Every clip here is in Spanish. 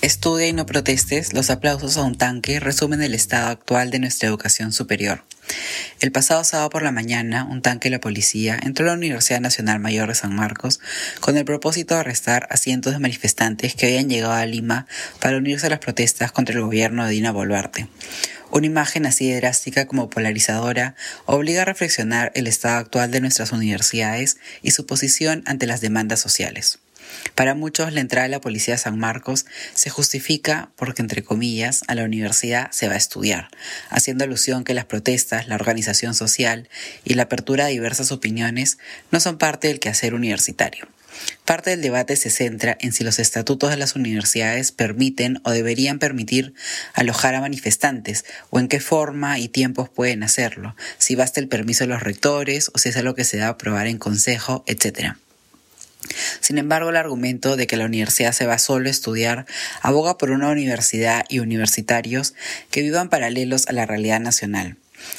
Estudia y no protestes, los aplausos a un tanque resumen el estado actual de nuestra educación superior. El pasado sábado por la mañana, un tanque de la policía entró a la Universidad Nacional Mayor de San Marcos con el propósito de arrestar a cientos de manifestantes que habían llegado a Lima para unirse a las protestas contra el gobierno de Dina Boluarte. Una imagen así de drástica como polarizadora obliga a reflexionar el estado actual de nuestras universidades y su posición ante las demandas sociales. Para muchos, la entrada de la policía a San Marcos se justifica porque, entre comillas, a la universidad se va a estudiar, haciendo alusión que las protestas, la organización social y la apertura a diversas opiniones no son parte del quehacer universitario. Parte del debate se centra en si los estatutos de las universidades permiten o deberían permitir alojar a manifestantes o en qué forma y tiempos pueden hacerlo, si basta el permiso de los rectores o si es algo que se da a aprobar en consejo, etc. Sin embargo, el argumento de que la universidad se va solo a estudiar aboga por una universidad y universitarios que vivan paralelos a la realidad nacional.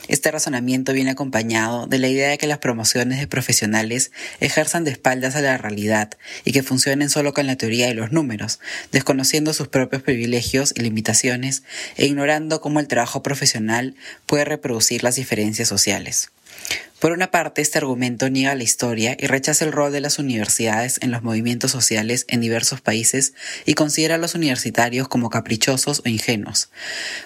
Este razonamiento viene acompañado de la idea de que las promociones de profesionales ejerzan de espaldas a la realidad y que funcionen solo con la teoría de los números, desconociendo sus propios privilegios y limitaciones e ignorando cómo el trabajo profesional puede reproducir las diferencias sociales. Por una parte, este argumento niega la historia y rechaza el rol de las universidades en los movimientos sociales en diversos países y considera a los universitarios como caprichosos o ingenuos.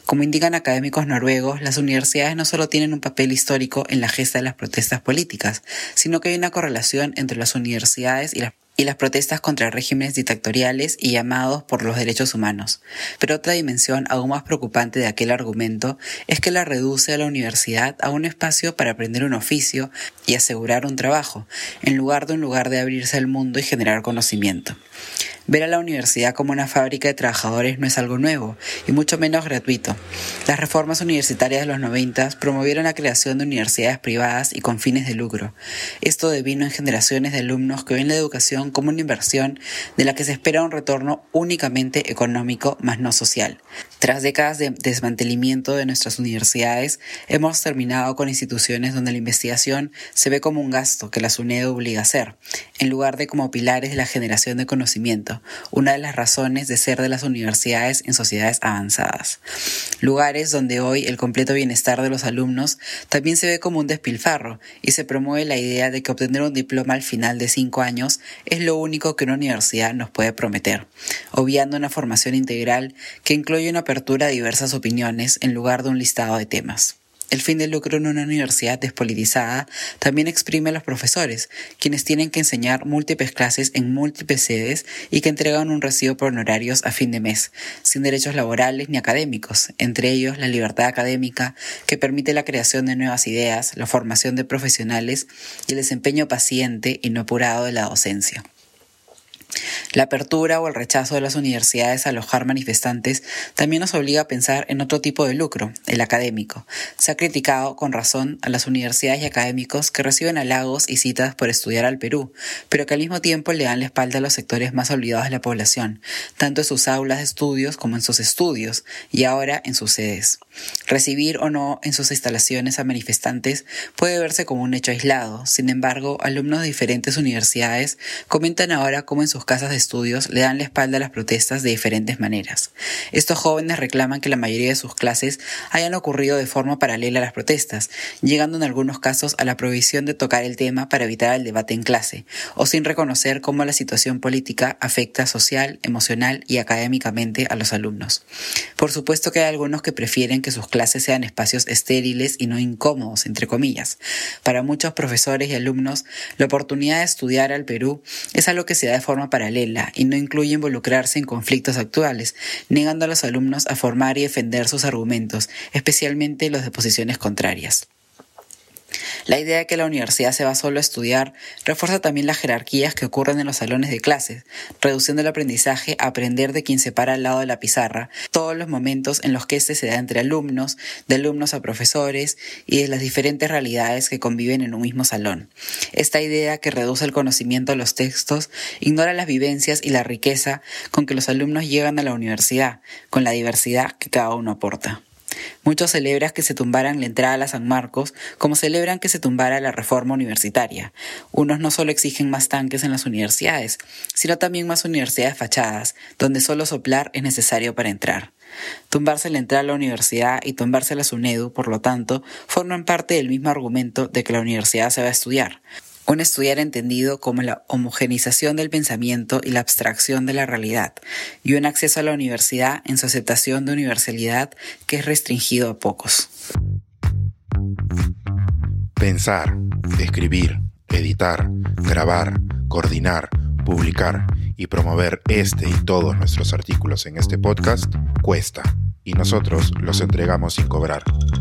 Como indican académicos noruegos, las universidades no solo tienen un papel histórico en la gesta de las protestas políticas, sino que hay una correlación entre las universidades y las y las protestas contra regímenes dictatoriales y llamados por los derechos humanos. Pero otra dimensión aún más preocupante de aquel argumento es que la reduce a la universidad a un espacio para aprender un oficio y asegurar un trabajo, en lugar de un lugar de abrirse al mundo y generar conocimiento. Ver a la universidad como una fábrica de trabajadores no es algo nuevo, y mucho menos gratuito. Las reformas universitarias de los 90 promovieron la creación de universidades privadas y con fines de lucro. Esto devino en generaciones de alumnos que ven la educación como una inversión de la que se espera un retorno únicamente económico, más no social. Tras décadas de desmantelamiento de nuestras universidades, hemos terminado con instituciones donde la investigación se ve como un gasto que la SUNED obliga a hacer, en lugar de como pilares de la generación de conocimiento una de las razones de ser de las universidades en sociedades avanzadas. Lugares donde hoy el completo bienestar de los alumnos también se ve como un despilfarro y se promueve la idea de que obtener un diploma al final de cinco años es lo único que una universidad nos puede prometer, obviando una formación integral que incluye una apertura a diversas opiniones en lugar de un listado de temas. El fin del lucro en una universidad despolitizada también exprime a los profesores, quienes tienen que enseñar múltiples clases en múltiples sedes y que entregan un recibo por honorarios a fin de mes, sin derechos laborales ni académicos, entre ellos la libertad académica, que permite la creación de nuevas ideas, la formación de profesionales y el desempeño paciente y no apurado de la docencia. La apertura o el rechazo de las universidades a alojar manifestantes también nos obliga a pensar en otro tipo de lucro, el académico. Se ha criticado con razón a las universidades y académicos que reciben halagos y citas por estudiar al Perú, pero que al mismo tiempo le dan la espalda a los sectores más olvidados de la población, tanto en sus aulas de estudios como en sus estudios y ahora en sus sedes. Recibir o no en sus instalaciones a manifestantes puede verse como un hecho aislado. Sin embargo, alumnos de diferentes universidades comentan ahora cómo en sus casas de estudios le dan la espalda a las protestas de diferentes maneras. Estos jóvenes reclaman que la mayoría de sus clases hayan ocurrido de forma paralela a las protestas, llegando en algunos casos a la prohibición de tocar el tema para evitar el debate en clase, o sin reconocer cómo la situación política afecta social, emocional y académicamente a los alumnos. Por supuesto que hay algunos que prefieren que sus clases sean espacios estériles y no incómodos, entre comillas. Para muchos profesores y alumnos, la oportunidad de estudiar al Perú es algo que se da de forma paralela y no incluye involucrarse en conflictos actuales, negando a los alumnos a formar y defender sus argumentos, especialmente los de posiciones contrarias. La idea de que la universidad se va solo a estudiar refuerza también las jerarquías que ocurren en los salones de clases, reduciendo el aprendizaje a aprender de quien se para al lado de la pizarra, todos los momentos en los que éste se da entre alumnos, de alumnos a profesores y de las diferentes realidades que conviven en un mismo salón. Esta idea que reduce el conocimiento a los textos ignora las vivencias y la riqueza con que los alumnos llegan a la universidad, con la diversidad que cada uno aporta. Muchos celebran que se tumbaran la entrada a San Marcos, como celebran que se tumbara la reforma universitaria. Unos no solo exigen más tanques en las universidades, sino también más universidades fachadas, donde solo soplar es necesario para entrar. Tumbarse la entrada a la universidad y tumbarse la SUNEDU, por lo tanto, forman parte del mismo argumento de que la universidad se va a estudiar. Un estudiar entendido como la homogenización del pensamiento y la abstracción de la realidad, y un acceso a la universidad en su aceptación de universalidad que es restringido a pocos. Pensar, escribir, editar, grabar, coordinar, publicar y promover este y todos nuestros artículos en este podcast cuesta y nosotros los entregamos sin cobrar.